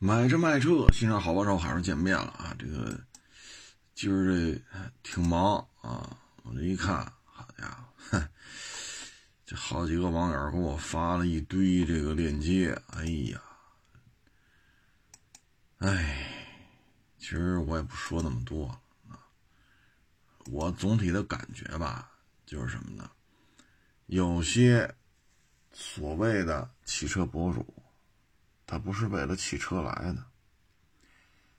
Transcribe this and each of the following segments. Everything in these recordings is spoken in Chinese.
买车卖车，欣赏好帮手，还是见面了啊！这个今儿这挺忙啊，我这一看，好家伙，这好几个网友给我发了一堆这个链接，哎呀，哎，其实我也不说那么多啊，我总体的感觉吧，就是什么呢？有些所谓的汽车博主。他不是为了汽车来的，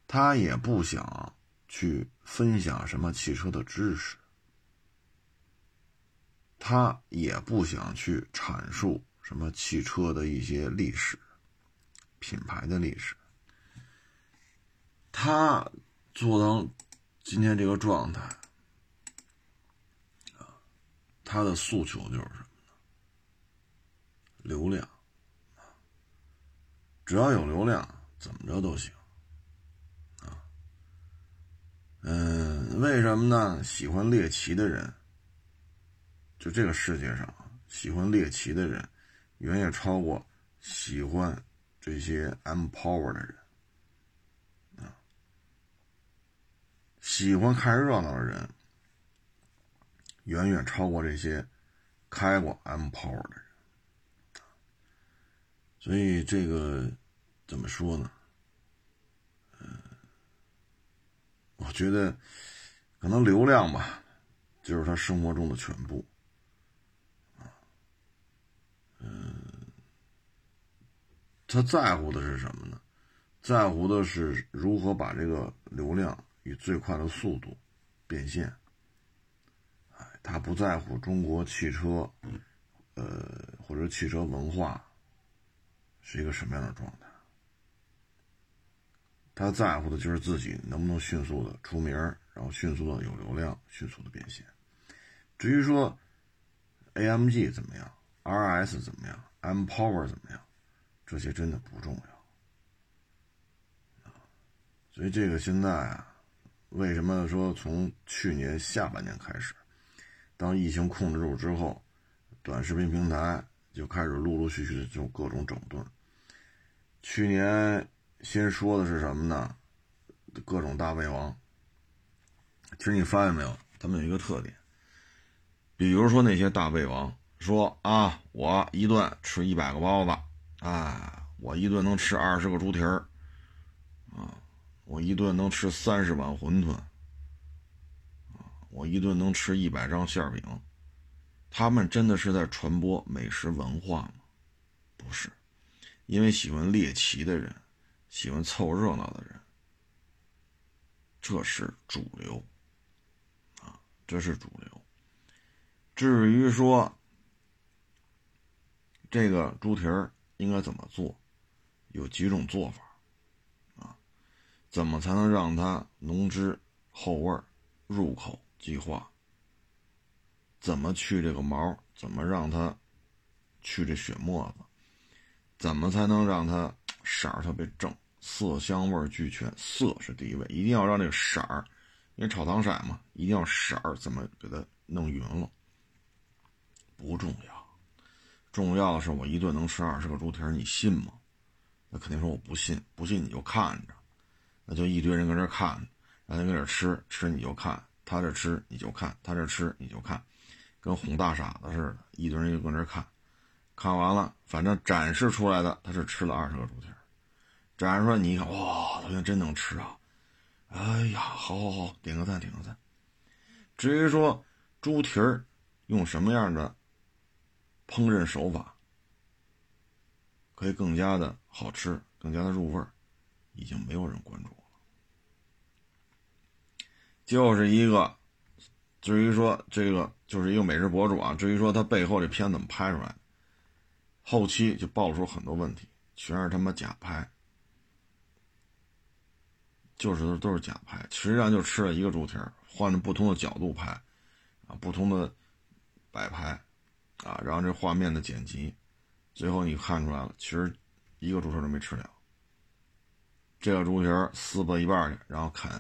他也不想去分享什么汽车的知识，他也不想去阐述什么汽车的一些历史、品牌的历史。他做到今天这个状态，他的诉求就是什么呢？流量。只要有流量，怎么着都行，啊，嗯，为什么呢？喜欢猎奇的人，就这个世界上喜欢猎奇的人，远远超过喜欢这些 M power 的人，啊，喜欢看热闹的人，远远超过这些开过 M power 的人。所以这个怎么说呢？嗯，我觉得可能流量吧，就是他生活中的全部。啊，嗯，他在乎的是什么呢？在乎的是如何把这个流量以最快的速度变现。哎，他不在乎中国汽车，呃，或者汽车文化。是一个什么样的状态？他在乎的就是自己能不能迅速的出名然后迅速的有流量，迅速的变现。至于说 AMG 怎么样，RS 怎么样，M Power 怎么样，这些真的不重要所以这个现在啊，为什么说从去年下半年开始，当疫情控制住之后，短视频平台就开始陆陆续续的就各种整顿。去年先说的是什么呢？各种大胃王。其实你发现没有，他们有一个特点，比如说那些大胃王说啊，我一顿吃一百个包子，啊，我一顿能吃二十个猪蹄儿，啊，我一顿能吃三十碗馄饨，啊，我一顿能吃一百张馅饼，他们真的是在传播美食文化吗？不是。因为喜欢猎奇的人，喜欢凑热闹的人，这是主流，啊，这是主流。至于说这个猪蹄儿应该怎么做，有几种做法，啊，怎么才能让它浓汁厚味入口即化？怎么去这个毛？怎么让它去这血沫子？怎么才能让它色儿特别正，色香味俱全？色是第一位，一定要让这个色儿，因为炒糖色嘛，一定要色儿怎么给它弄匀了？不重要，重要的是我一顿能吃二十个猪蹄儿，你信吗？那肯定说我不信，不信你就看着，那就一堆人搁这看，让他搁这吃，吃你就看，他这吃你就看，他这吃你就看，跟哄大傻子似的，一堆人就搁这看。看完了，反正展示出来的他是吃了二十个猪蹄儿，展示出来你一看，哇，他真能吃啊！哎呀，好好好，点个赞，点个赞。至于说猪蹄儿用什么样的烹饪手法可以更加的好吃，更加的入味儿，已经没有人关注了。就是一个，至于说这个就是一个美食博主啊，至于说他背后这片怎么拍出来的？后期就爆出很多问题，全是他妈假拍，就是都是假拍，实际上就吃了一个猪蹄儿，换着不同的角度拍，啊，不同的摆拍，啊，然后这画面的剪辑，最后你看出来了，其实一个猪蹄都没吃了。这个猪蹄儿撕巴一半去，然后啃，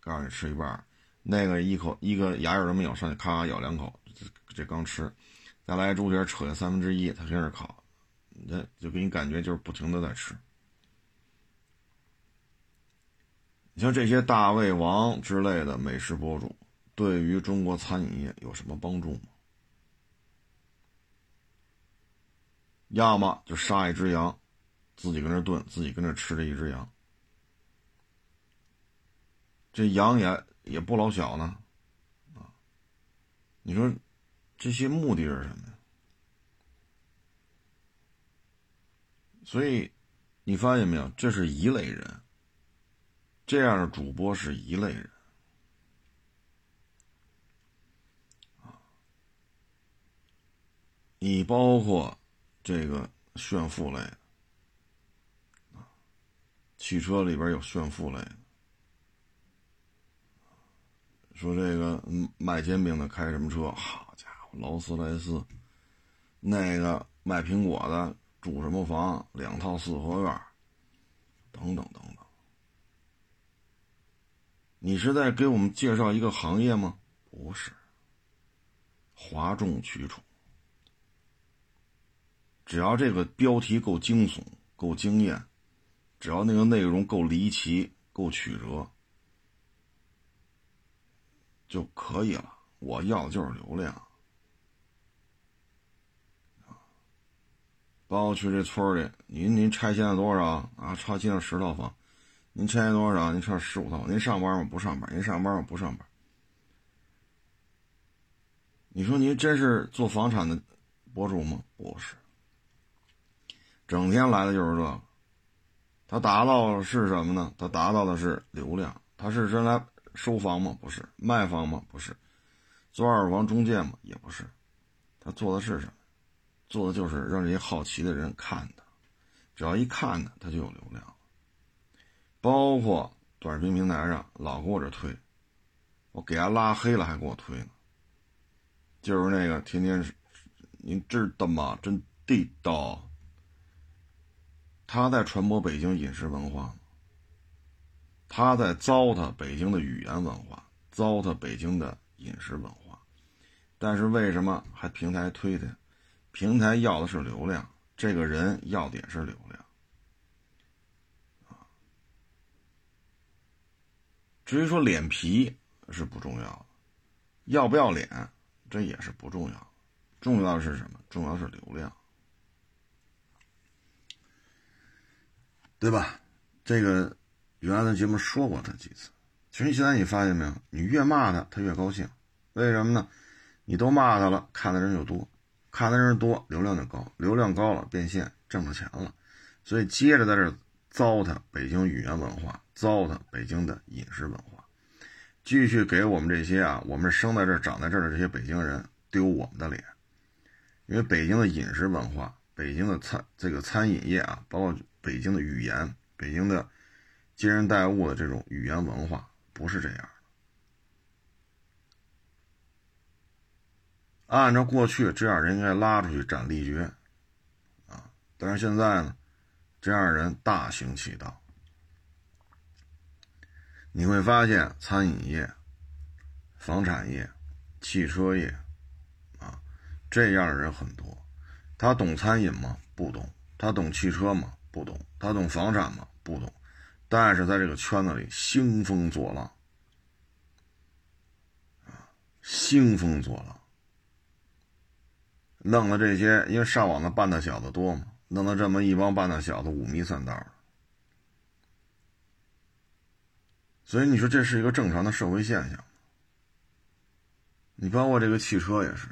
告诉你吃一半，那个一口一个牙印都没有，上去咔咔咬两口，这这刚吃，再来猪蹄扯下三分之一，他开始烤。那就给你感觉就是不停的在吃，你像这些大胃王之类的美食博主，对于中国餐饮业有什么帮助吗？要么就杀一只羊，自己跟那炖，自己跟那吃这一只羊，这羊也也不老小呢，啊，你说这些目的是什么呀？所以你发现没有，这是一类人，这样的主播是一类人，啊，你包括。这个炫富类的啊，汽车里边有炫富类的，说这个卖煎饼的开什么车？好家伙，劳斯莱斯；那个卖苹果的住什么房？两套四合院，等等等等。你是在给我们介绍一个行业吗？不是，哗众取宠。只要这个标题够惊悚、够惊艳，只要那个内容够离奇、够曲折，就可以了。我要的就是流量包括去这村里，您您拆迁了多少啊？拆迁了十套房，您拆迁多少？您拆了十五套。您上班吗？不上班。您上班吗？不上班。你说您真是做房产的博主吗？不是。整天来的就是这个，他达到是什么呢？他达到的是流量。他是真来收房吗？不是。卖房吗？不是。做二手房中介吗？也不是。他做的是什么？做的就是让这些好奇的人看他，只要一看他，他就有流量。包括短视频平台上老给我这推，我给他拉黑了还给我推呢。就是那个天天是，您知道吗？真地道。他在传播北京饮食文化，他在糟蹋北京的语言文化，糟蹋北京的饮食文化。但是为什么还平台推他？平台要的是流量，这个人要的也是流量。至于说脸皮是不重要，要不要脸这也是不重要，重要的是什么？重要的是流量。对吧？这个原来的节目说过他几次。其实现在你发现没有？你越骂他，他越高兴。为什么呢？你都骂他了，看的人就多，看的人多，流量就高，流量高了，变现挣着钱了。所以接着在这糟蹋北京语言文化，糟蹋北京的饮食文化，继续给我们这些啊，我们生在这、长在这儿的这些北京人丢我们的脸。因为北京的饮食文化，北京的餐这个餐饮业啊，包括。北京的语言，北京的接人待物的这种语言文化不是这样。按照过去这样人应该拉出去斩立决，啊！但是现在呢，这样人大行其道。你会发现，餐饮业、房产业、汽车业，啊，这样的人很多。他懂餐饮吗？不懂。他懂汽车吗？不懂，他懂房产吗？不懂，但是在这个圈子里兴风作浪，啊，兴风作浪，弄的这些，因为上网的半大小子多嘛，弄得这么一帮半大小子五迷三道，所以你说这是一个正常的社会现象你包括这个汽车也是，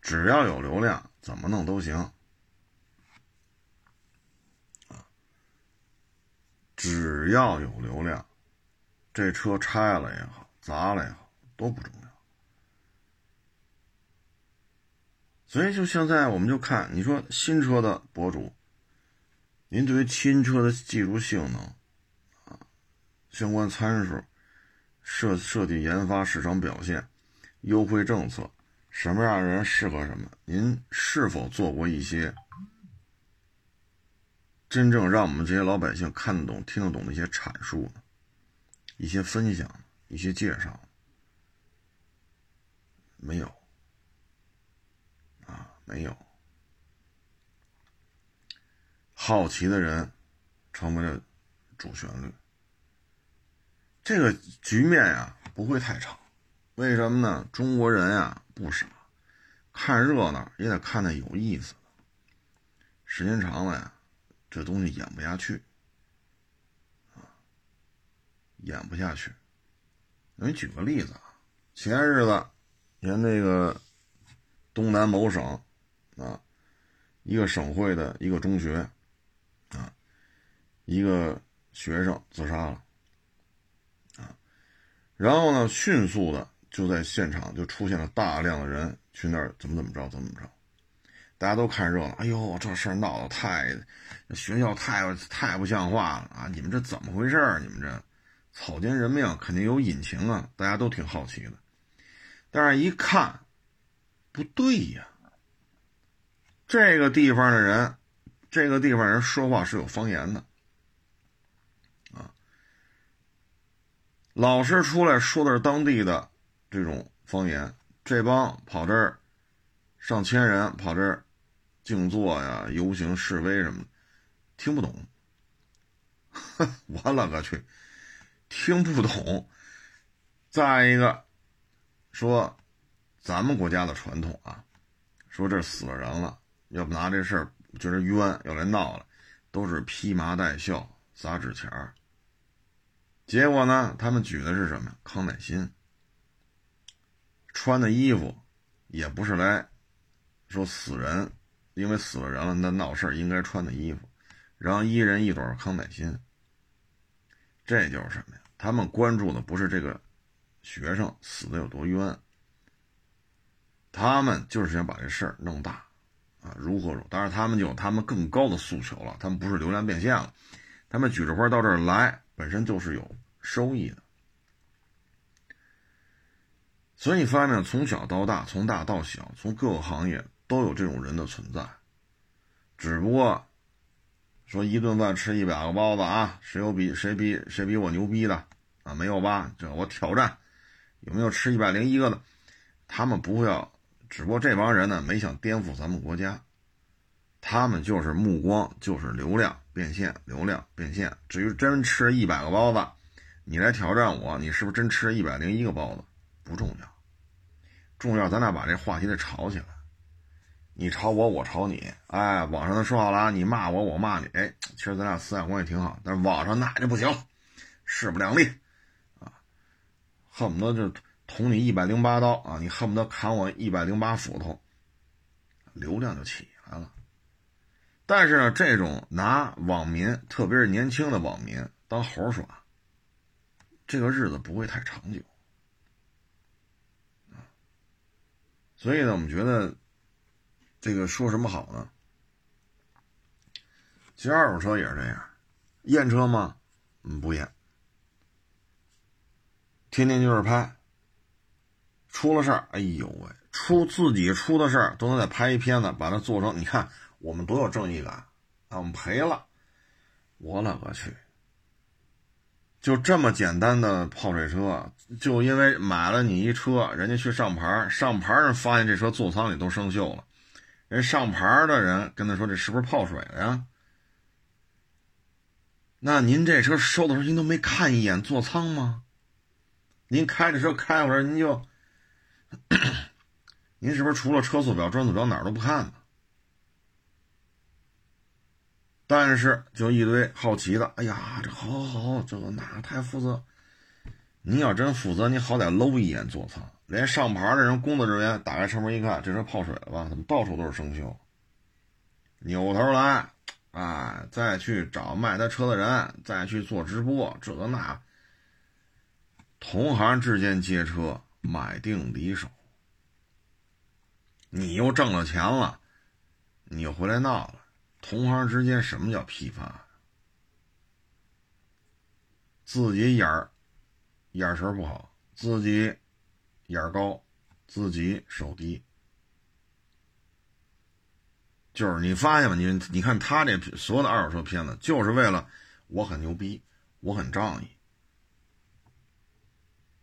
只要有流量，怎么弄都行。只要有流量，这车拆了也好，砸了也好，都不重要。所以就现在，我们就看你说新车的博主，您对于新车的技术性能啊、相关参数、设设计研发、市场表现、优惠政策，什么样的人适合什么？您是否做过一些？真正让我们这些老百姓看得懂、听得懂的一些阐述、一些分享、一些介绍，没有，没有。好奇的人成为了主旋律。这个局面呀不会太长，为什么呢？中国人呀不傻，看热闹也得看那有意思的。时间长了呀，这东西演不下去啊，演不下去。我给你举个例子啊，前日子，连那个东南某省啊，一个省会的一个中学啊，一个学生自杀了。啊然后呢，迅速的就在现场就出现了大量的人去那儿怎么怎么着怎么怎么着，大家都看热闹。哎呦，这事儿闹得太，学校太太不像话了啊！你们这怎么回事？你们这草菅人命，肯定有隐情啊！大家都挺好奇的。但是，一看，不对呀，这个地方的人，这个地方人说话是有方言的。啊老师出来说的是当地的这种方言，这帮跑这儿上千人跑这儿静坐呀、游行示威什么的，听不懂。我勒个去，听不懂。再一个说，咱们国家的传统啊，说这死了人了，要不拿这事儿觉得冤，要来闹了，都是披麻戴孝、撒纸钱儿。结果呢？他们举的是什么？康乃馨。穿的衣服，也不是来说死人，因为死了人了，那闹事儿应该穿的衣服，然后一人一朵康乃馨。这就是什么呀？他们关注的不是这个学生死的有多冤，他们就是想把这事儿弄大啊！如何如？当然，他们有他们更高的诉求了。他们不是流量变现了，他们举着花到这儿来。本身就是有收益的，所以发现从小到大，从大到小，从各个行业都有这种人的存在。只不过说一顿饭吃一百个包子啊，谁有比谁比谁比我牛逼的啊？没有吧？这我挑战，有没有吃一百零一个的？他们不会要，只不过这帮人呢没想颠覆咱们国家，他们就是目光就是流量。变现流量变现，至于真吃一百个包子，你来挑战我，你是不是真吃一百零一个包子？不重要，重要咱俩把这话题得吵起来，你吵我，我吵你，哎，网上都说好了，你骂我，我骂你，哎，其实咱俩思想关系挺好，但是网上那就不行，势不两立，啊，恨不得就捅你一百零八刀啊，你恨不得砍我一百零八斧头，流量就起来了。但是呢，这种拿网民，特别是年轻的网民当猴耍，这个日子不会太长久所以呢，我们觉得这个说什么好呢？其实二手车也是这样，验车吗？嗯，不验，天天就是拍。出了事儿，哎呦喂，出自己出的事儿都能再拍一片子，把它做成，你看。我们多有正义感啊！我们赔了，我勒个去！就这么简单的泡水车，就因为买了你一车，人家去上牌，上牌人发现这车座舱里都生锈了，人上牌的人跟他说：“这是不是泡水了呀？”那您这车收的时候，您都没看一眼座舱吗？您开着车开回来，您就，您是不是除了车速表、转速表哪儿都不看呢？但是就一堆好奇的，哎呀，这好好好，这个那太负责。你要真负责，你好歹搂一眼座舱，连上牌的人工作人员打开车门一看，这车泡水了吧？怎么到处都是生锈？扭头来，哎，再去找卖他车的人，再去做直播，这个那。同行之间接车，买定离手。你又挣了钱了，你又回来闹了。同行之间什么叫批发？自己眼儿眼神不好，自己眼儿高，自己手低，就是你发现吗？你你看他这所有的二手车片子，就是为了我很牛逼，我很仗义，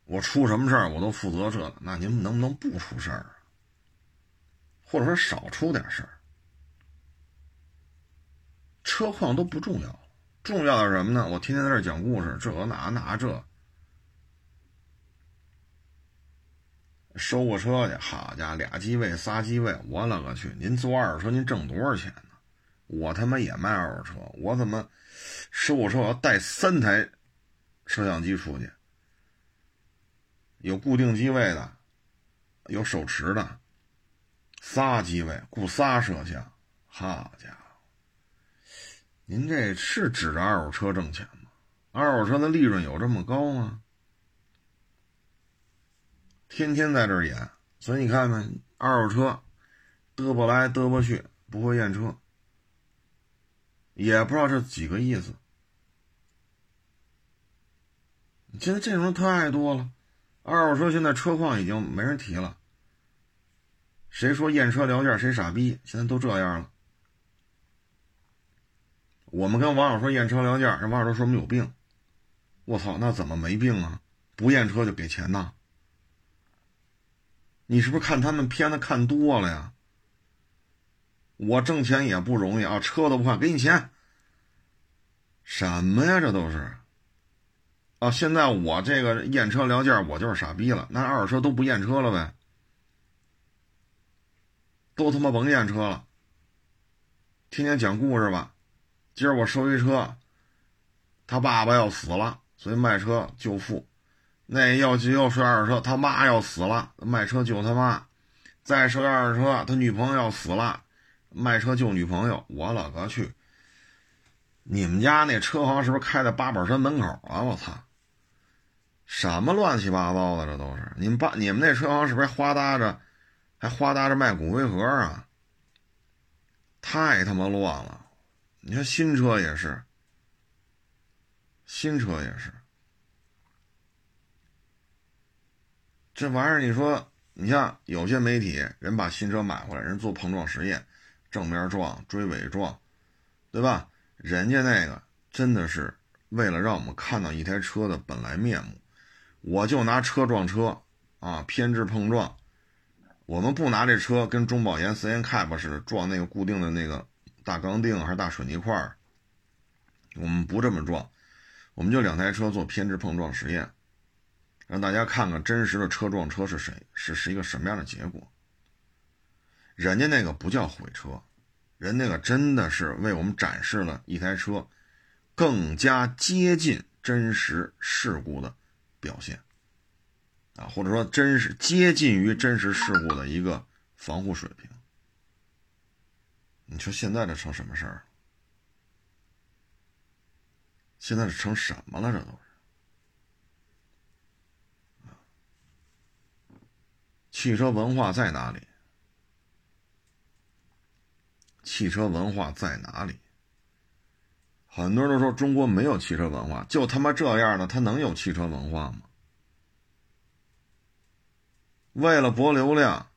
我出什么事儿我都负责这个。那您能不能不出事儿啊？或者说少出点事儿？车况都不重要，重要的是什么呢？我天天在这讲故事，这那那这，收个车去，好家伙，俩机位仨机位，我勒个去！您坐二手车您挣多少钱呢？我他妈也卖二手车，我怎么收个车我要带三台摄像机出去？有固定机位的，有手持的，仨机位雇仨摄像，好家伙！您这是指着二手车挣钱吗？二手车的利润有这么高吗？天天在这儿演，所以你看看二手车嘚啵来嘚啵去，不会验车，也不知道这几个意思。现在这种人太多了，二手车现在车况已经没人提了。谁说验车聊价谁傻逼？现在都这样了。我们跟网友说验车聊价，人网友都说我们有病。我操，那怎么没病啊？不验车就给钱呐？你是不是看他们片子看多了呀？我挣钱也不容易啊，车都不换，给你钱。什么呀？这都是。啊，现在我这个验车聊价，我就是傻逼了。那二手车都不验车了呗？都他妈甭验车了，天天讲故事吧。今儿我收一车，他爸爸要死了，所以卖车救父。那要急要收二手车，他妈要死了，卖车救他妈。再收二手车，他女朋友要死了，卖车救女朋友。我了个去！你们家那车行是不是开在八宝山门口啊？我操！什么乱七八糟的，这都是你们八你们那车行是不是花搭着，还花搭着卖骨灰盒啊？太他妈乱了！你看新车也是，新车也是，这玩意儿你说，你像有些媒体人把新车买回来，人做碰撞实验，正面撞、追尾撞，对吧？人家那个真的是为了让我们看到一台车的本来面目。我就拿车撞车啊，偏置碰撞，我们不拿这车跟中保研、CN Cap 似的撞那个固定的那个。大钢锭还是大水泥块我们不这么撞，我们就两台车做偏置碰撞实验，让大家看看真实的车撞车是谁是是一个什么样的结果。人家那个不叫毁车，人那个真的是为我们展示了一台车更加接近真实事故的表现啊，或者说真实接近于真实事故的一个防护水平。你说现在这成什么事儿了？现在是成什么了？这都是汽车文化在哪里？汽车文化在哪里？很多人都说中国没有汽车文化，就他妈这样的，他能有汽车文化吗？为了博流量，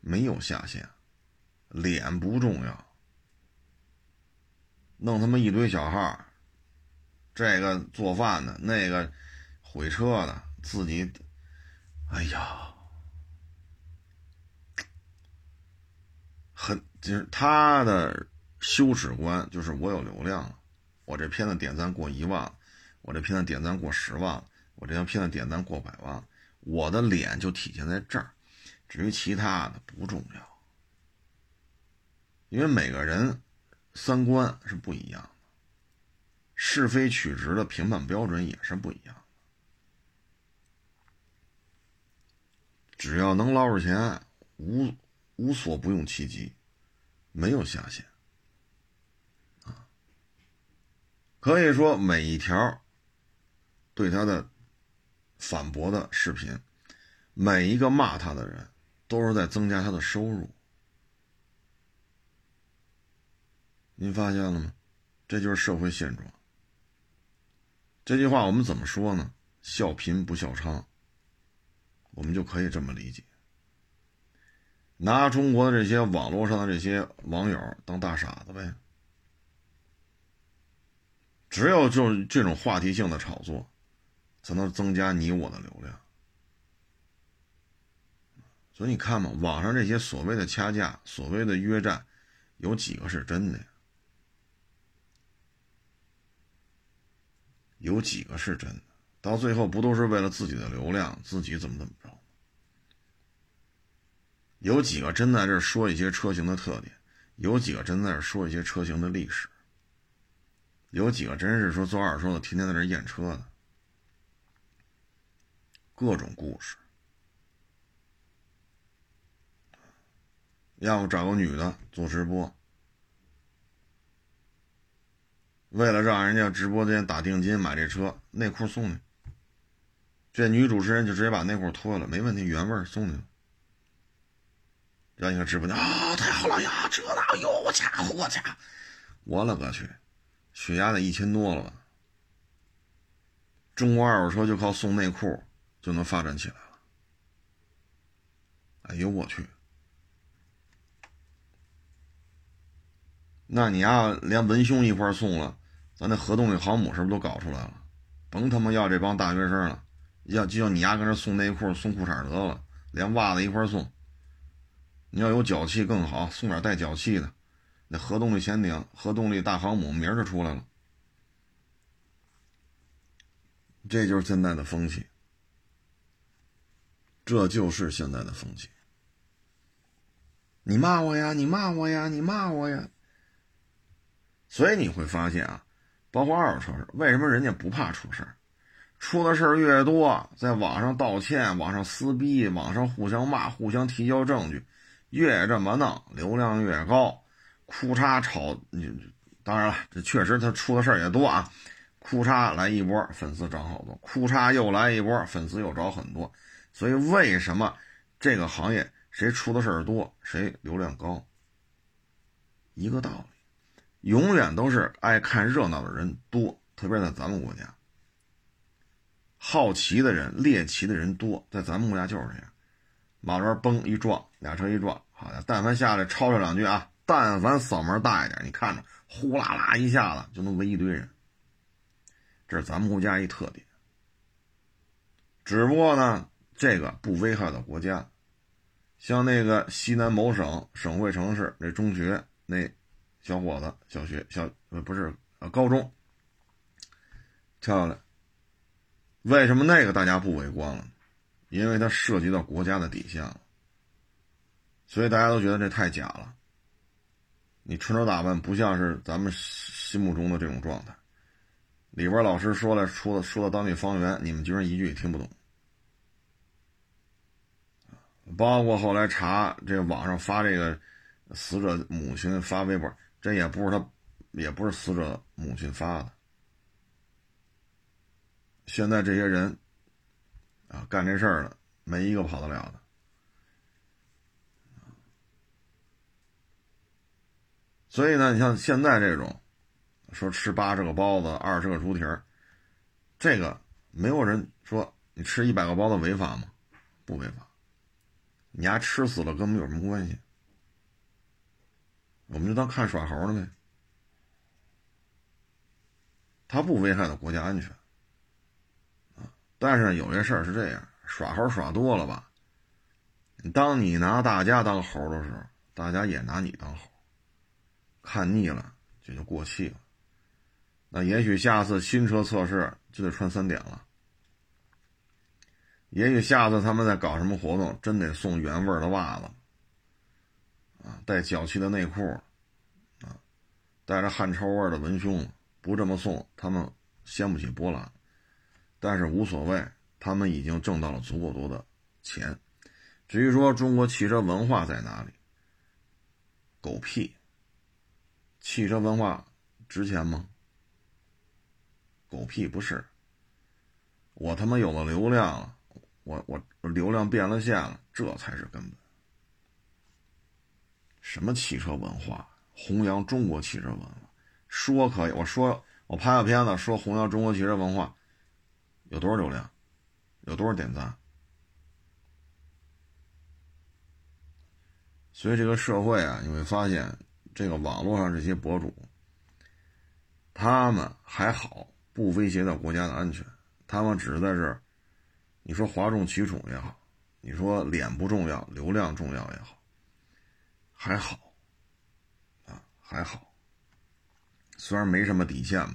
没有下限。脸不重要，弄他妈一堆小号，这个做饭的，那个毁车的，自己，哎呀，很就是他的羞耻观，就是我有流量了，我这片子点赞过一万，我这片子点赞过十万，我这条片子点赞过百万，我的脸就体现在这儿，至于其他的不重要。因为每个人三观是不一样的，是非曲直的评判标准也是不一样的。只要能捞着钱，无无所不用其极，没有下限。啊，可以说每一条对他的反驳的视频，每一个骂他的人，都是在增加他的收入。您发现了吗？这就是社会现状。这句话我们怎么说呢？笑贫不笑娼，我们就可以这么理解。拿中国的这些网络上的这些网友当大傻子呗。只有就是这种话题性的炒作，才能增加你我的流量。所以你看嘛，网上这些所谓的掐架、所谓的约战，有几个是真的？有几个是真的？到最后不都是为了自己的流量，自己怎么怎么着？有几个真在这说一些车型的特点？有几个真在这说一些车型的历史？有几个真是说做二手的，天天在这验车的？各种故事。要不找个女的做直播，为了让人家直播间打定金买这车，内裤送你。这女主持人就直接把内裤脱了，没问题，原味送你了。让你看直播间啊，太好了呀！这哪有我家伙，我家，我勒个去，血压得一千多了吧？中国二手车就靠送内裤就能发展起来了。哎呦我去！那你要连文胸一块送了，咱那核动力航母是不是都搞出来了？甭他妈要这帮大学生了，要就要你丫跟这送内裤、送裤衩得了，连袜子一块送。你要有脚气更好，送点带脚气的，那核动力潜艇、核动力大航母明儿就出来了。这就是现在的风气，这就是现在的风气。你骂我呀，你骂我呀，你骂我呀。所以你会发现啊，包括二手车，为什么人家不怕出事儿？出的事儿越多，在网上道歉、网上撕逼、网上互相骂、互相提交证据，越这么弄，流量越高。哭嚓炒，当然了，这确实他出的事儿也多啊。哭嚓来一波，粉丝涨好多；哭嚓又来一波，粉丝又涨很多。所以为什么这个行业谁出的事儿多，谁流量高？一个道理。永远都是爱看热闹的人多，特别在咱们国家，好奇的人、猎奇的人多，在咱们国家就是这样。马路崩一撞，俩车一撞，好的，但凡下来吵吵两句啊，但凡嗓门大一点，你看着呼啦啦一下子就能围一堆人，这是咱们国家一特点。只不过呢，这个不危害到国家，像那个西南某省省会城市那中学那。小伙子，小学小呃不是呃高中跳下来，为什么那个大家不围观了？因为它涉及到国家的底线了，所以大家都觉得这太假了。你穿着打扮不像是咱们心目中的这种状态。里边老师说了，说说到当地方言，你们居然一句也听不懂。包括后来查这个网上发这个死者母亲发微博。这也不是他，也不是死者母亲发的。现在这些人啊，干这事儿的没一个跑得了的。所以呢，你像现在这种说吃八十个包子、二十个猪蹄儿，这个没有人说你吃一百个包子违法吗？不违法，你丫吃死了跟我们有什么关系？我们就当看耍猴了呗，他不危害到国家安全啊。但是有些事儿是这样，耍猴耍多了吧，当你拿大家当猴的时候，大家也拿你当猴，看腻了这就过气了。那也许下次新车测试就得穿三点了，也许下次他们在搞什么活动，真得送原味的袜子。啊，带脚气的内裤，啊，带着汗臭味的文胸，不这么送，他们掀不起波澜。但是无所谓，他们已经挣到了足够多的钱。至于说中国汽车文化在哪里，狗屁！汽车文化值钱吗？狗屁不是。我他妈有了流量，我我流量变了线了，这才是根本。什么汽车文化？弘扬中国汽车文化，说可以。我说我拍个片子说弘扬中国汽车文化，有多少流量？有多少点赞？所以这个社会啊，你会发现，这个网络上这些博主，他们还好，不威胁到国家的安全。他们只是在这儿，你说哗众取宠也好，你说脸不重要，流量重要也好。还好，啊，还好。虽然没什么底线嘛，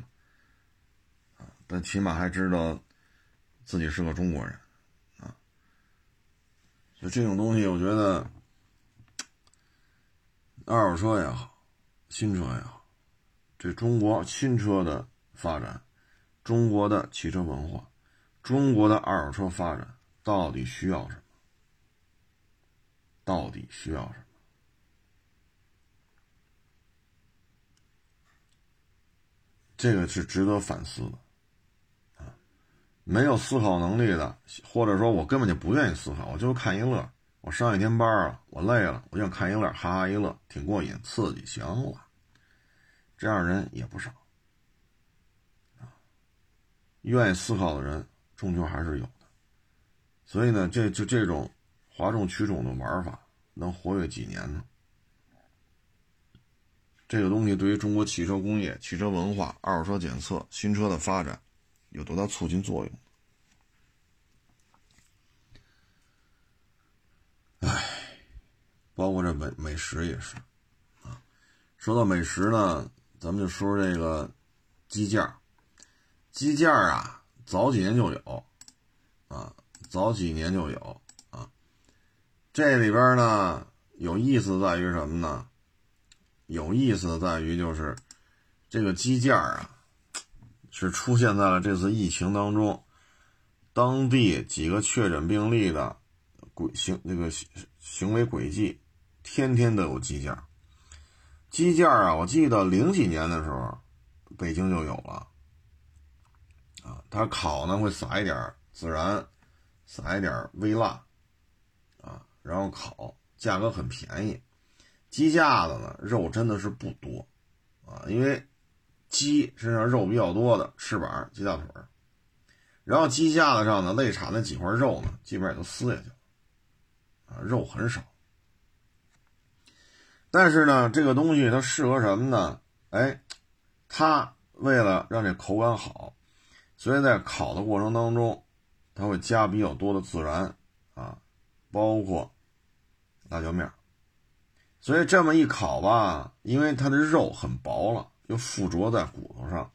啊，但起码还知道自己是个中国人啊。就这种东西，我觉得二手车也好，新车也好，这中国新车的发展，中国的汽车文化，中国的二手车发展，到底需要什么？到底需要什么？这个是值得反思的，啊，没有思考能力的，或者说我根本就不愿意思考，我就看一乐。我上一天班了，我累了，我想看一乐，哈哈一乐，挺过瘾，刺激，行了。这样人也不少，啊，愿意思考的人终究还是有的。所以呢，这就这种哗众取宠的玩法，能活跃几年呢？这个东西对于中国汽车工业、汽车文化、二手车检测、新车的发展有多大促进作用？哎，包括这美美食也是啊。说到美食呢，咱们就说说这个鸡架。鸡架啊，早几年就有啊，早几年就有啊。这里边呢，有意思在于什么呢？有意思在于，就是这个鸡架啊，是出现在了这次疫情当中，当地几个确诊病例的轨行那个行行为轨迹，天天都有鸡架。鸡架啊，我记得零几年的时候，北京就有了。啊，它烤呢会撒一点孜然，撒一点微辣，啊，然后烤，价格很便宜。鸡架子呢，肉真的是不多，啊，因为鸡身上肉比较多的翅膀、鸡大腿，然后鸡架子上呢，肋叉那几块肉呢，基本上也都撕下去了，啊，肉很少。但是呢，这个东西它适合什么呢？哎，它为了让这口感好，所以在烤的过程当中，它会加比较多的孜然啊，包括辣椒面。所以这么一烤吧，因为它的肉很薄了，又附着在骨头上，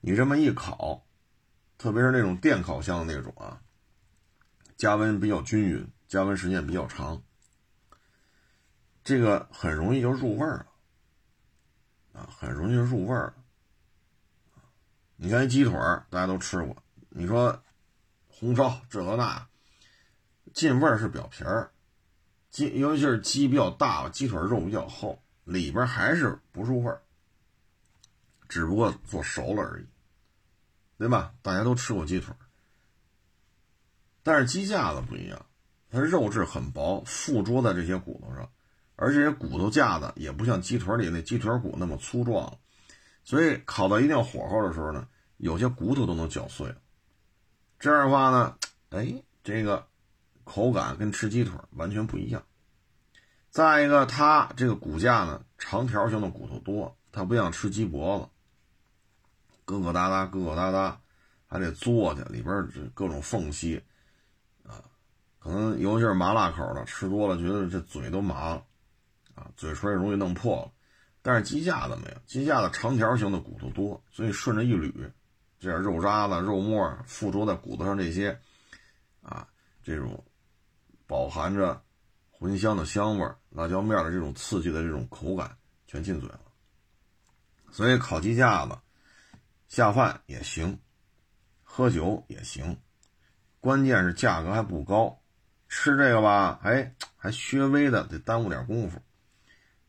你这么一烤，特别是那种电烤箱的那种啊，加温比较均匀，加温时间比较长，这个很容易就入味儿了，啊，很容易就入味儿了。你看鸡腿大家都吃过，你说红烧这个那，进味儿是表皮儿。鸡，尤其是鸡比较大，鸡腿肉比较厚，里边还是不入味儿，只不过做熟了而已，对吧？大家都吃过鸡腿，但是鸡架子不一样，它肉质很薄，附着在这些骨头上，而且骨头架子也不像鸡腿里那鸡腿骨那么粗壮，所以烤到一定火候的时候呢，有些骨头都能搅碎。这样的话呢，哎，这个。口感跟吃鸡腿完全不一样。再一个，它这个骨架呢，长条形的骨头多，它不像吃鸡脖子，疙疙瘩瘩、疙疙瘩瘩，还得嘬去，里边各种缝隙，可能尤其是麻辣口的，吃多了觉得这嘴都麻了啊，嘴唇也容易弄破了。但是鸡架子没有，鸡架子长条形的骨头多，所以顺着一捋，这点肉渣子、肉沫附着在骨头上这些啊，这种。饱含着茴香的香味辣椒面的这种刺激的这种口感全进嘴了，所以烤鸡架子下饭也行，喝酒也行，关键是价格还不高，吃这个吧，哎，还稍微的得耽误点功夫，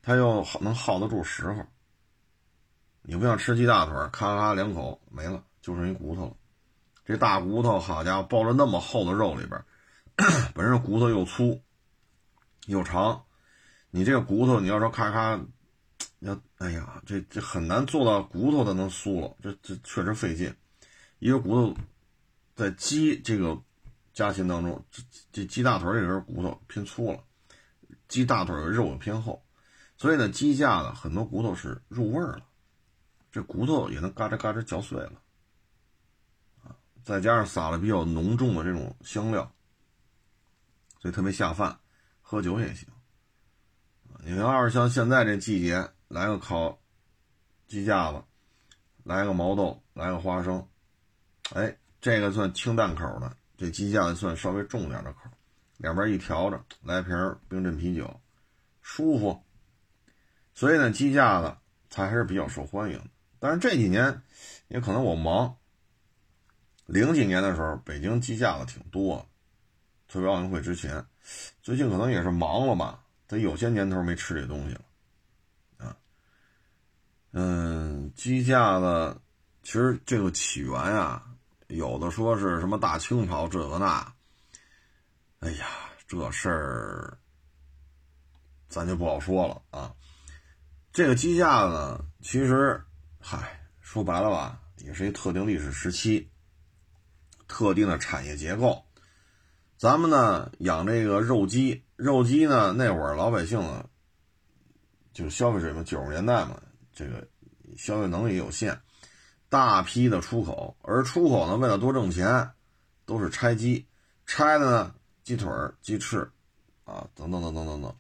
它又能耗得住时候。你不像吃鸡大腿，咔咔两口没了，就剩一骨头了。这大骨头，好家伙，包着那么厚的肉里边。本身骨头又粗又长，你这个骨头你要说咔咔，要哎呀，这这很难做到骨头的能酥了，这这确实费劲。一个骨头在鸡这个家禽当中，这这鸡大腿这根骨头偏粗了，鸡大腿的肉偏厚，所以呢，鸡架的很多骨头是入味了，这骨头也能嘎吱嘎吱嚼碎了啊，再加上撒了比较浓重的这种香料。所以特别下饭，喝酒也行。你要是像现在这季节，来个烤鸡架子，来个毛豆，来个花生，哎，这个算清淡口的，这鸡架算稍微重点的口，两边一调着，来瓶冰镇啤酒，舒服。所以呢，鸡架子它还是比较受欢迎的。但是这几年，也可能我忙。零几年的时候，北京鸡架子挺多，特别奥运会之前。最近可能也是忙了吧，他有些年头没吃这东西了，啊，嗯，鸡架子其实这个起源啊，有的说是什么大清朝这个那，哎呀，这事儿咱就不好说了啊。这个鸡架呢，其实，嗨，说白了吧，也是一特定历史时期。特定的产业结构，咱们呢养这个肉鸡，肉鸡呢那会儿老百姓呢，就消费水平九十年代嘛，这个消费能力有限，大批的出口，而出口呢为了多挣钱，都是拆机，拆的呢鸡腿鸡翅，啊等等等等等等，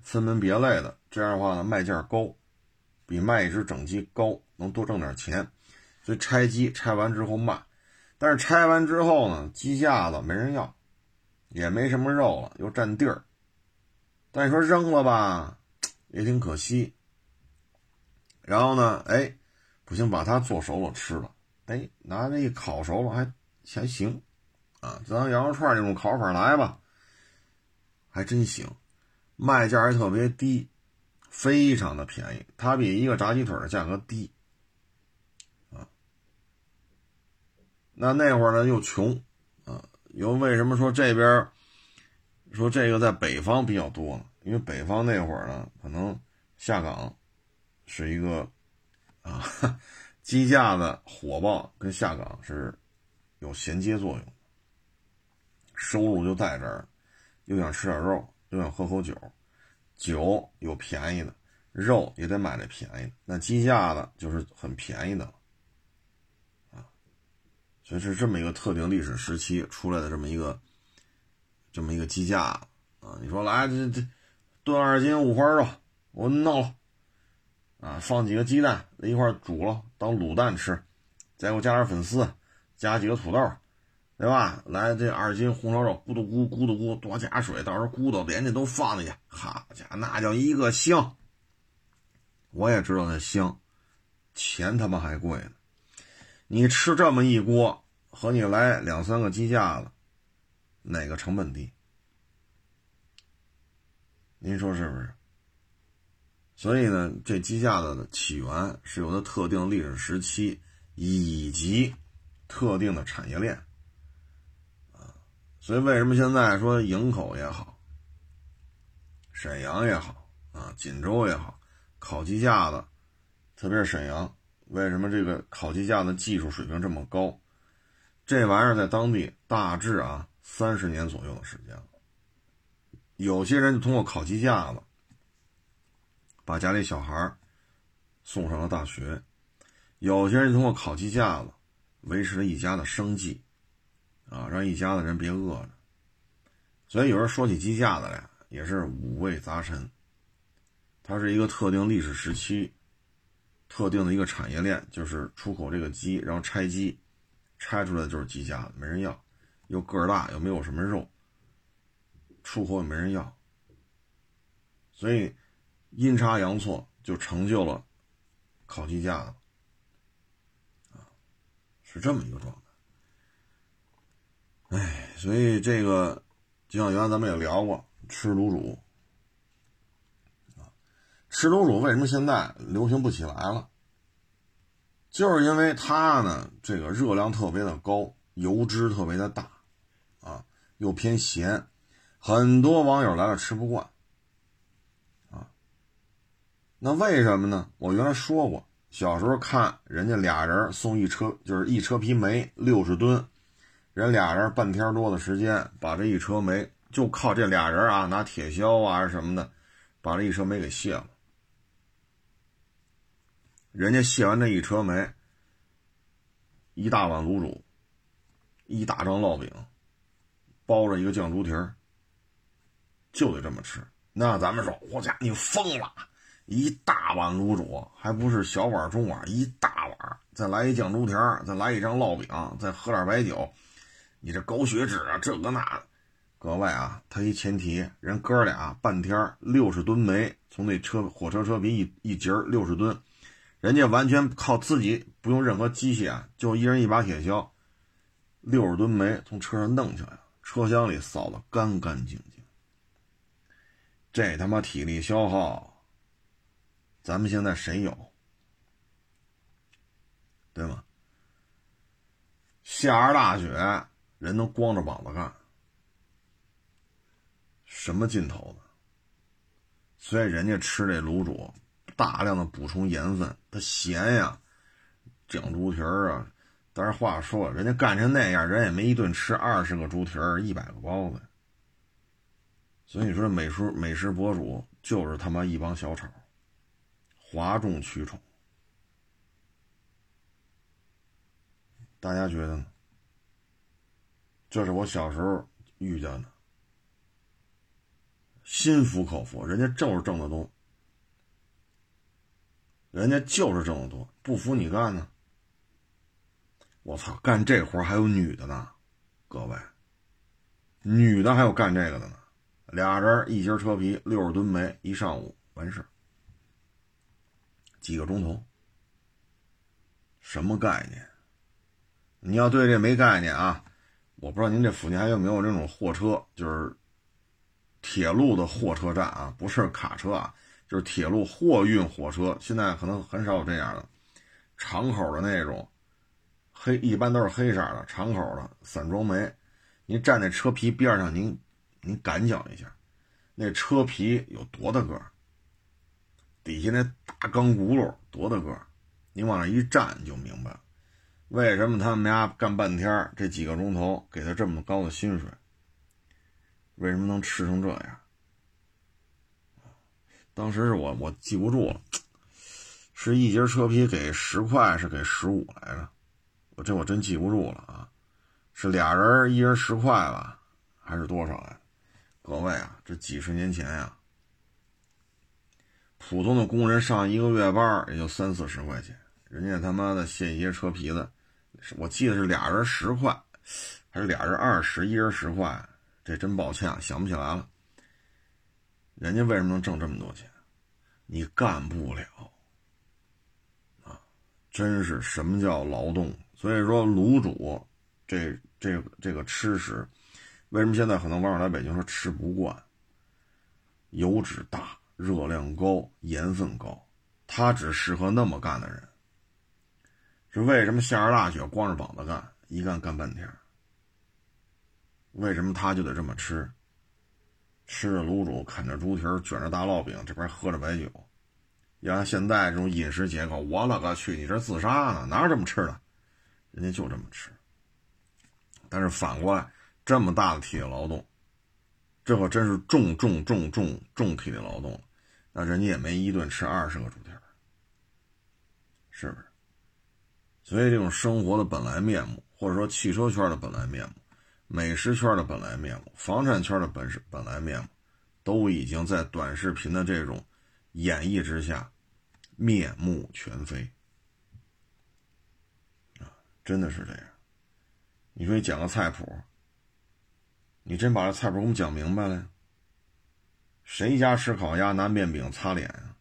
分门别类的，这样的话呢卖价高，比卖一只整鸡高，能多挣点钱，所以拆机拆完之后卖。但是拆完之后呢，鸡架子没人要，也没什么肉了，又占地儿。但你说扔了吧，也挺可惜。然后呢，哎，不行，把它做熟了吃了，哎，拿那烤熟了还还行，啊，就当羊肉串那种烤法来吧，还真行，卖价还特别低，非常的便宜，它比一个炸鸡腿的价格低。啊那那会儿呢又穷，啊，又为什么说这边说这个在北方比较多呢？因为北方那会儿呢，可能下岗是一个啊，鸡架子火爆跟下岗是有衔接作用，收入就在这儿，又想吃点肉，又想喝口酒，酒有便宜的，肉也得买这便宜的，那鸡架子就是很便宜的。啊所以是这么一个特定历史时期出来的这么一个，这么一个鸡架啊！你说来这这炖二斤五花肉，我弄了啊，放几个鸡蛋一块煮了当卤蛋吃，再给我加点粉丝，加几个土豆，对吧？来这二斤红烧肉，咕嘟咕咕嘟咕，多加水，到时候咕嘟连这都放进去，好家伙，那叫一个香！我也知道那香，钱他妈还贵呢。你吃这么一锅，和你来两三个鸡架子，哪个成本低？您说是不是？所以呢，这鸡架子的起源是有它特定历史时期以及特定的产业链啊。所以为什么现在说营口也好，沈阳也好啊，锦州也好，烤鸡架子，特别是沈阳。为什么这个烤鸡架的技术水平这么高？这玩意儿在当地大致啊三十年左右的时间了。有些人就通过烤鸡架子，把家里小孩送上了大学；有些人通过烤鸡架子维持了一家的生计，啊，让一家子人别饿着。所以有人说起鸡架子来，也是五味杂陈。它是一个特定历史时期。特定的一个产业链就是出口这个鸡，然后拆鸡，拆出来的就是鸡架子，没人要，又个儿大，又没有什么肉，出口也没人要，所以阴差阳错就成就了烤鸡架子，啊，是这么一个状态。哎，所以这个就像原来咱们也聊过吃卤煮。吃卤煮为什么现在流行不起来了？就是因为它呢，这个热量特别的高，油脂特别的大，啊，又偏咸，很多网友来了吃不惯，那为什么呢？我原来说过，小时候看人家俩人送一车，就是一车皮煤六十吨，人俩人半天多的时间把这一车煤，就靠这俩人啊，拿铁锹啊什么的，把这一车煤给卸了。人家卸完这一车煤，一大碗卤煮，一大张烙饼，包着一个酱猪蹄儿，就得这么吃。那咱们说，我家你疯了！一大碗卤煮，还不是小碗中碗，一大碗，再来一酱猪蹄，再来一张烙饼，再喝点白酒，你这高血脂啊，这个那。各位啊，他一前提，人哥俩半天六十吨煤从那车火车车皮一一节六十吨，人家完全靠自己，不用任何机械啊，就一人一把铁锹，六十吨煤从车上弄下来，车厢里扫得干干净净。这他妈体力消耗，咱们现在谁有？对吗？下着大雪，人都光着膀子干。什么劲头子？所以人家吃这卤煮，大量的补充盐分，它咸呀，酱猪蹄儿啊。但是话说，人家干成那样，人也没一顿吃二十个猪蹄儿、一百个包子。所以你说美食美食博主就是他妈一帮小丑，哗众取宠。大家觉得呢？这是我小时候遇见的。心服口服，人家就是挣得多，人家就是挣得多，不服你干呢？我操，干这活还有女的呢，各位，女的还有干这个的呢，俩人一节车皮，六十吨煤，一上午完事几个钟头，什么概念？你要对这没概念啊？我不知道您这附近还有没有这种货车，就是。铁路的货车站啊，不是卡车啊，就是铁路货运火车。现在可能很少有这样的敞口的那种，黑一般都是黑色的敞口的散装煤。您站在车皮边上，您您感觉一下，那车皮有多大个？底下那大钢轱辘多大个？你往那一站就明白了，为什么他们家干半天这几个钟头给他这么高的薪水。为什么能吃成这样？当时是我我记不住了，是一节车皮给十块，是给十五来着？我这我真记不住了啊！是俩人一人十块吧，还是多少呀？各位啊，这几十年前呀，普通的工人上一个月班也就三四十块钱，人家他妈的卸一些车皮的，我记得是俩人十块，还是俩人二十，一人十块。这真抱歉，想不起来了。人家为什么能挣这么多钱？你干不了啊！真是什么叫劳动？所以说卤煮这这这个吃食，为什么现在很多网友来北京说吃不惯？油脂大，热量高，盐分高，他只适合那么干的人。是为什么下着大雪光着膀子干，一干干半天？为什么他就得这么吃？吃着卤煮，啃着猪蹄，卷着大烙饼，这边喝着白酒。要现在这种饮食结构，我勒个去！你这自杀呢？哪有这么吃的？人家就这么吃。但是反过来，这么大的体力劳动，这可真是重重重重重体力劳动了。那人家也没一顿吃二十个猪蹄儿，是不是？所以这种生活的本来面目，或者说汽车圈的本来面目。美食圈的本来面目，房产圈的本是本来面目，都已经在短视频的这种演绎之下面目全非啊！真的是这样。你说你讲个菜谱，你真把这菜谱给我们讲明白了？谁家吃烤鸭拿面饼擦脸啊？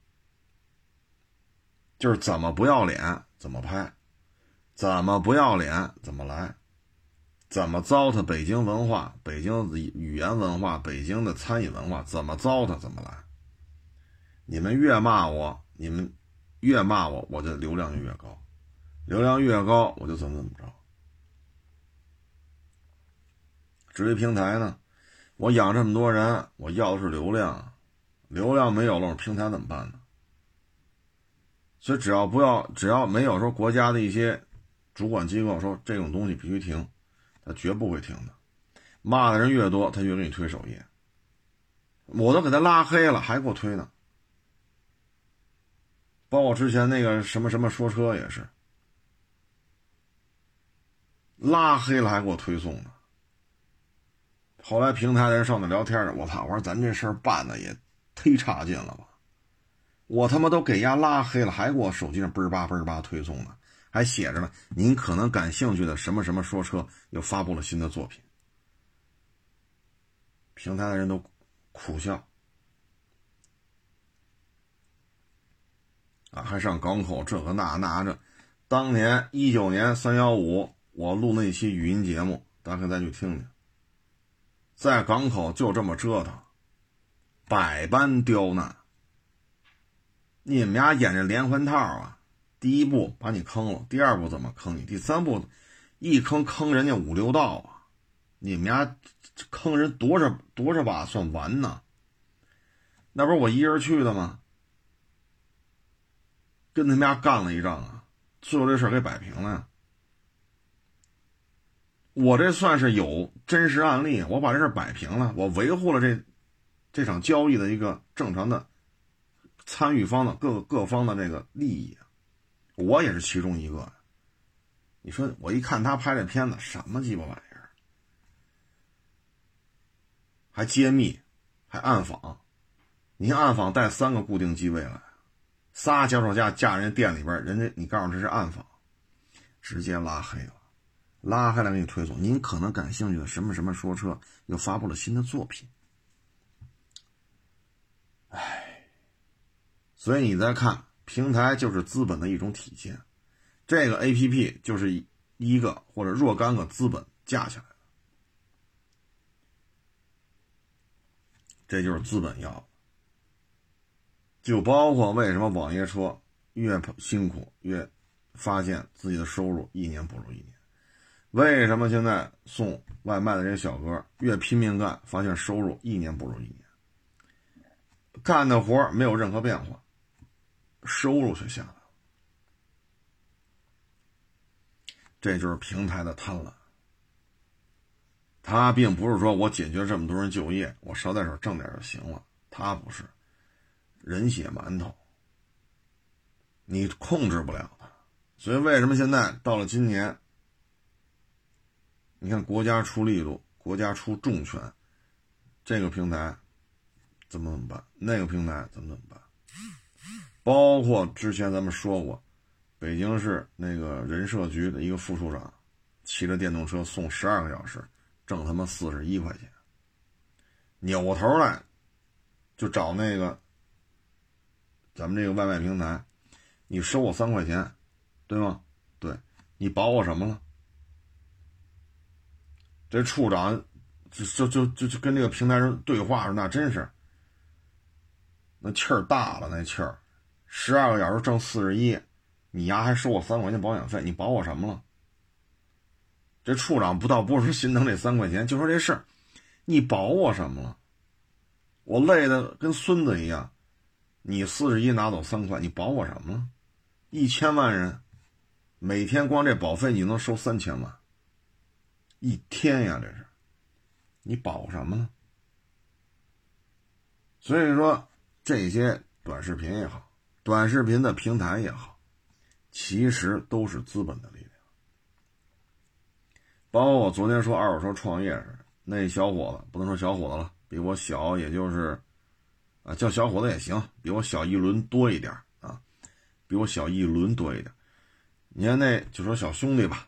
就是怎么不要脸怎么拍，怎么不要脸怎么来。怎么糟蹋北京文化、北京语言文化、北京的餐饮文化？怎么糟蹋怎么来？你们越骂我，你们越骂我，我的流量就越高，流量越高，我就怎么怎么着。至于平台呢，我养这么多人，我要的是流量，流量没有了，我平台怎么办呢？所以只要不要，只要没有说国家的一些主管机构说这种东西必须停。他绝不会停的，骂的人越多，他越给你推首页。我都给他拉黑了，还给我推呢。包括之前那个什么什么说车也是，拉黑了还给我推送呢。后来平台的人上那聊天呢，我操！我说咱这事儿办的也忒差劲了吧？我他妈都给丫拉黑了，还给我手机上嘣儿叭嘣儿吧推送呢。还写着呢，您可能感兴趣的什么什么说车又发布了新的作品。平台的人都苦笑啊，还上港口这个那那这。当年一九年三幺五，我录那期语音节目，大家再去听听。在港口就这么折腾，百般刁难。你们俩演这连环套啊？第一步把你坑了，第二步怎么坑你？第三步一坑坑人家五六道啊！你们家坑人多少多少把算完呢？那不是我一人去的吗？跟他们家干了一仗啊！最后这事给摆平了呀！我这算是有真实案例，我把这事摆平了，我维护了这这场交易的一个正常的参与方的各各方的这个利益，我也是其中一个。你说我一看他拍这片子，什么鸡巴玩意儿？还揭秘，还暗访，你暗访带三个固定机位来。仨脚手架架人家店里边，人家你告诉这是暗访，直接拉黑了，拉黑了给你推送。您可能感兴趣的什么什么说车又发布了新的作品，唉，所以你再看平台就是资本的一种体现，这个 A P P 就是一个或者若干个资本架起来的，这就是资本要。就包括为什么网约车越辛苦越发现自己的收入一年不如一年？为什么现在送外卖的这些小哥越拼命干，发现收入一年不如一年？干的活没有任何变化，收入却下来了。这就是平台的贪婪。他并不是说我解决这么多人就业，我捎带手挣点就行了。他不是。人血馒头，你控制不了他，所以为什么现在到了今年，你看国家出力度，国家出重拳，这个平台怎么怎么办？那个平台怎么怎么办？包括之前咱们说过，北京市那个人社局的一个副处长，骑着电动车送十二个小时，挣他妈四十一块钱，扭过头来就找那个。咱们这个外卖平台，你收我三块钱，对吗？对，你保我什么了？这处长就就就就就跟这个平台上对话说，那真是，那气儿大了，那气儿，十二个小时挣四十一，你丫还收我三块钱保险费，你保我什么了？这处长不倒不是心疼这三块钱，就说这事儿，你保我什么了？我累的跟孙子一样。你四十一拿走三块，你保我什么了？一千万人，每天光这保费你能收三千万，一天呀，这是，你保什么呢？所以说，这些短视频也好，短视频的平台也好，其实都是资本的力量。包括我昨天说二手车创业时，那小伙子不能说小伙子了，比我小，也就是。啊，叫小伙子也行，比我小一轮多一点啊，比我小一轮多一点。你看那就说小兄弟吧，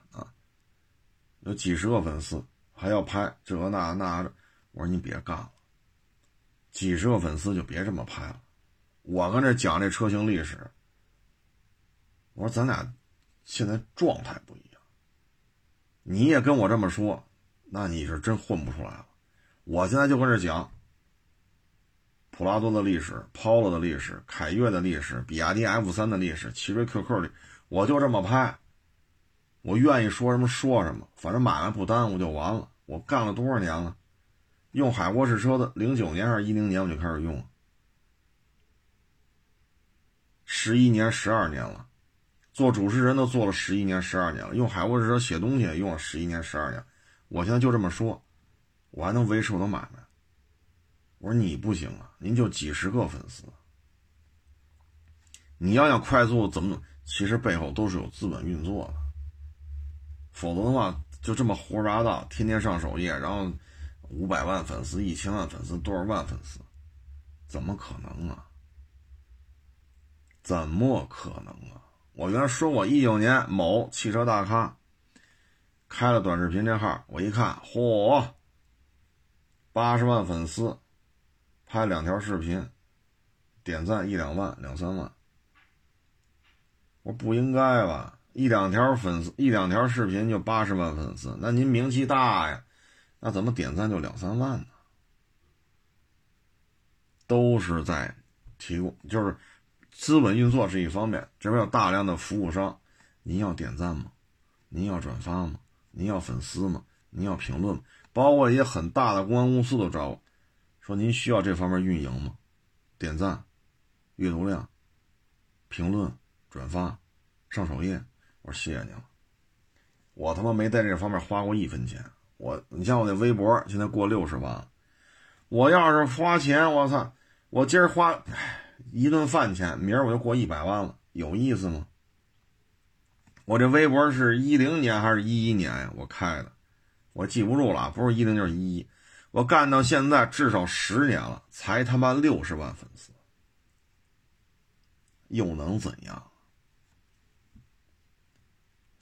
有几十个粉丝，还要拍这那那的。我说你别干了，几十个粉丝就别这么拍了。我跟这讲这车型历史，我说咱俩现在状态不一样。你也跟我这么说，那你是真混不出来了。我现在就跟这讲。普拉多的历史，Polo 的历史，凯越的历史，比亚迪 F 三的历史，奇瑞 QQ 的，我就这么拍。我愿意说什么说什么，反正买卖不耽误就完了。我干了多少年了？用海沃士车的，零九年还是一零年我就开始用，十一年、十二年了。做主持人都做了十一年、十二年了，用海沃士车写东西也用了十一年、十二年。我现在就这么说，我还能维持我的买卖。我说你不行啊，您就几十个粉丝，你要想快速怎么？其实背后都是有资本运作的，否则的话就这么胡说八道，天天上首页，然后五百万粉丝、一千万粉丝、多少万粉丝，怎么可能啊？怎么可能啊？我原来说过，一九年某汽车大咖开了短视频这号，我一看，嚯，八十万粉丝，拍两条视频，点赞一两万、两三万。我不应该吧？一两条粉丝，一两条视频就八十万粉丝，那您名气大呀，那怎么点赞就两三万呢？都是在提供，就是资本运作是一方面，这边有大量的服务商，您要点赞吗？您要转发吗？您要粉丝吗？您要评论吗？包括一些很大的公关公司都找我，说您需要这方面运营吗？点赞、阅读量、评论、转发、上首页，我说谢谢您了，我他妈没在这方面花过一分钱。我，你像我那微博现在过六十万。我要是花钱，我操！我今儿花一顿饭钱，明儿我就过一百万了，有意思吗？我这微博是一零年还是一一年呀？我开的，我记不住了，不是一零就是一一。我干到现在至少十年了，才他妈六十万粉丝，又能怎样？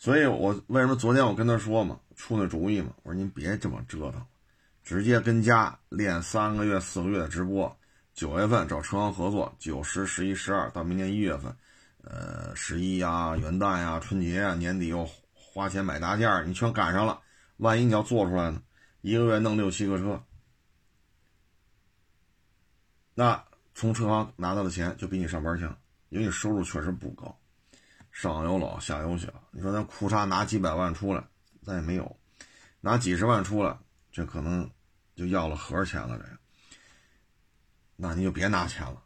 所以我为什么昨天我跟他说嘛，出那主意嘛，我说您别这么折腾。直接跟家练三个月、四个月的直播，九月份找车行合作，九十、十一、十二到明年一月份，呃，十一呀、元旦呀、春节呀，年底又花钱买大件你全赶上了。万一你要做出来呢？一个月弄六七个车，那从车行拿到的钱就比你上班强，因为你收入确实不高，上有老下有小。你说咱裤衩拿几百万出来，咱也没有，拿几十万出来。这可能就要了盒钱了，这个，那你就别拿钱了，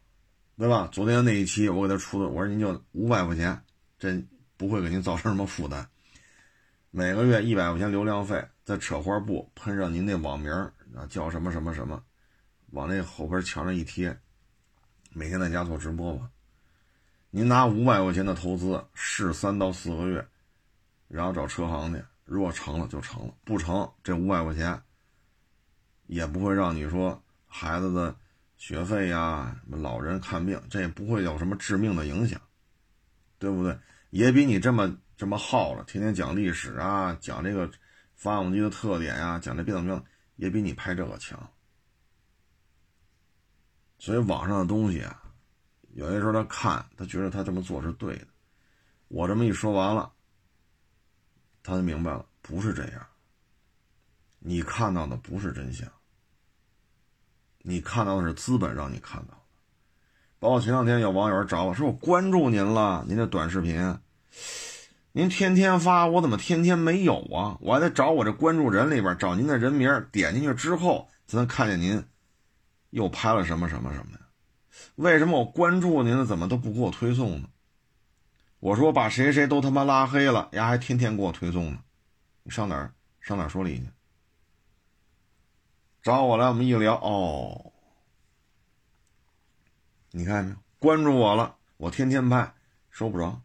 对吧？昨天那一期我给他出的，我说您就五百块钱，这不会给您造成什么负担。每个月一百块钱流量费，再扯花布喷上您那网名啊，叫什么什么什么，往那后边墙上一贴，每天在家做直播吧。您拿五百块钱的投资试三到四个月，然后找车行去，如果成了就成了，不成这五百块钱。也不会让你说孩子的学费呀，老人看病，这也不会有什么致命的影响，对不对？也比你这么这么耗了，天天讲历史啊，讲这个发动机的特点呀，讲这变速箱，也比你拍这个强。所以网上的东西啊，有些时候他看，他觉得他这么做是对的。我这么一说完了，他就明白了，不是这样。你看到的不是真相。你看到的是资本让你看到的，包括前两天有网友找我说：“我关注您了，您的短视频，您天天发，我怎么天天没有啊？我还得找我这关注人里边找您的人名，点进去之后才能看见您又拍了什么什么什么呀？为什么我关注您了，怎么都不给我推送呢？我说把谁谁都他妈拉黑了，丫还天天给我推送呢？你上哪儿上哪儿说理去？”找我来，我们一聊哦，你看没有？关注我了，我天天拍，收不着，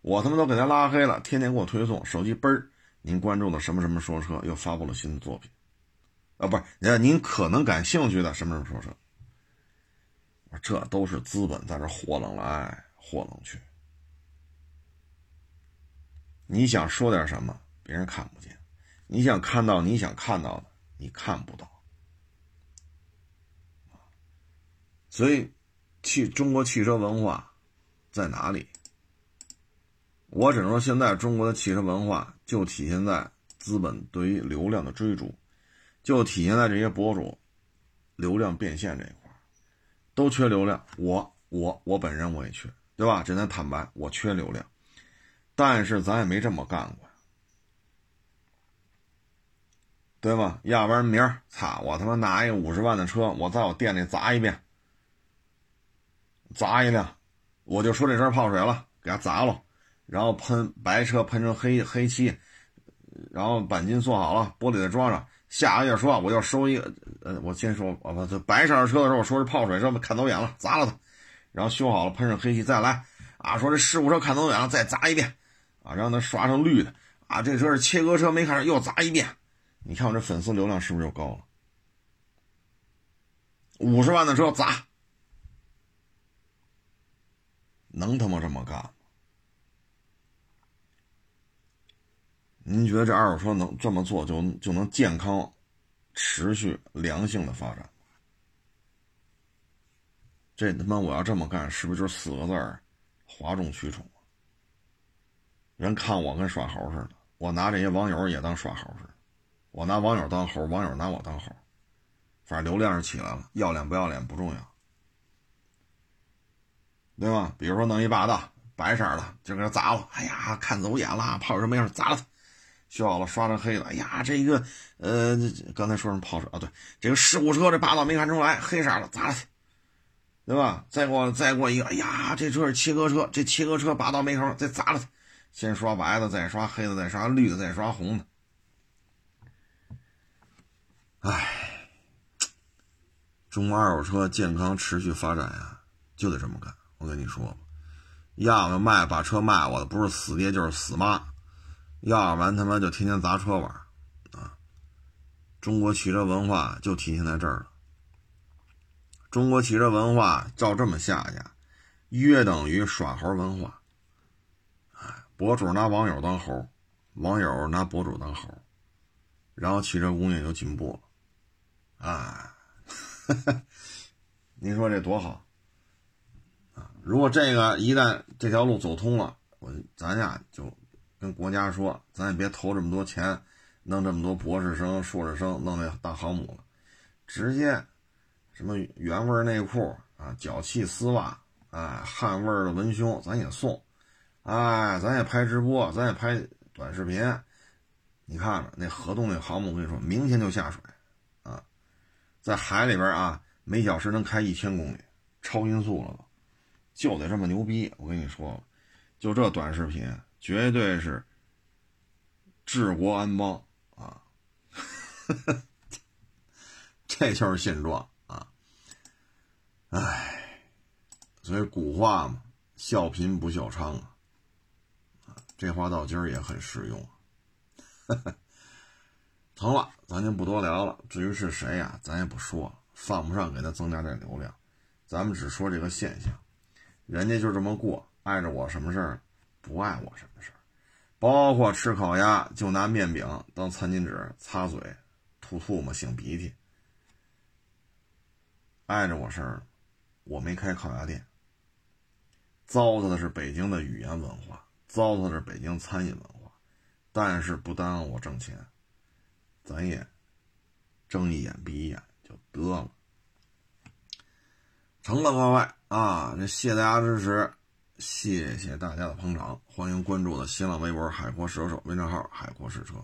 我他妈都给他拉黑了，天天给我推送，手机嘣儿，您关注的什么什么说车又发布了新的作品，啊，不是，您您可能感兴趣的什么什么说车，这都是资本在这豁楞来豁楞去，你想说点什么，别人看不见；你想看到你想看到的，你看不到。所以，汽中国汽车文化在哪里？我只能说，现在中国的汽车文化就体现在资本对于流量的追逐，就体现在这些博主流量变现这一块都缺流量。我我我本人我也缺，对吧？这咱坦白，我缺流量，但是咱也没这么干过，对吧？要不然明儿，操，我他妈拿一个五十万的车，我在我店里砸一遍。砸一辆，我就说这车泡水了，给它砸了，然后喷白车喷成黑黑漆，然后钣金做好了，玻璃再装上。下个月说我要收一个，呃，我先说，我这白色的车的时候，我说是泡水车，看走眼了，砸了它，然后修好了，喷上黑漆，再来啊，说这事故车看走眼了，再砸一遍，啊，让它刷成绿的，啊，这车是切割车，没看上，又砸一遍。你看我这粉丝流量是不是又高了？五十万的车砸。能他妈这么干您觉得这二手车能这么做就就能健康、持续、良性的发展？这他妈我要这么干，是不是就是四个字儿：哗众取宠？人看我跟耍猴似的，我拿这些网友也当耍猴似的，我拿网友当猴，网友拿我当猴，反正流量是起来了，要脸不要脸不重要，对吧？比如说弄一霸道白色的，就给他砸了，哎呀，看走眼了，泡水没事砸了他，修好了刷成黑的，哎呀，这一个呃，刚才说什么跑车啊？对，这个事故车这霸道没看出来，黑色的砸了去。对吧？再过再过一个，哎呀，这车是切割车，这切割车霸道没头，再砸了它。先刷白的，再刷黑的，再刷绿的，再刷红的。哎，中国二手车健康持续发展呀，就得这么干。我跟你说，要么卖把车卖我的不是死爹就是死妈，要不然他妈就天天砸车玩啊。中国汽车文化就体现在这儿了。中国汽车文化照这么下去，约等于耍猴文化。博主拿网友当猴，网友拿博主当猴，然后汽车工业就进步了。哎，您说这多好啊！如果这个一旦这条路走通了，我咱呀就跟国家说，咱也别投这么多钱，弄这么多博士生、硕士生弄那大航母了，直接。什么原味内裤啊，脚气丝袜，哎，汗味的文胸，咱也送，哎，咱也拍直播，咱也拍短视频。你看着那河东那航母，我跟你说，明天就下水，啊，在海里边啊，每小时能开一千公里，超音速了都，就得这么牛逼。我跟你说，就这短视频，绝对是治国安邦啊，这就是现状。唉，所以古话嘛，“笑贫不笑娼”啊，这话到今儿也很实用。成了，咱就不多聊了。至于是谁呀，咱也不说，犯不上给他增加点流量。咱们只说这个现象，人家就这么过，碍着我什么事儿？不碍我什么事儿？包括吃烤鸭，就拿面饼当餐巾纸擦嘴、吐唾沫、擤鼻涕，碍着我事儿？我没开烤鸭店，糟蹋的是北京的语言文化，糟蹋的是北京餐饮文化，但是不耽误我挣钱，咱也睁一眼闭一眼就得了。成了，各位啊，这谢大家支持，谢谢大家的捧场，欢迎关注的新浪微博“海阔试车手”微账号“海阔试车”。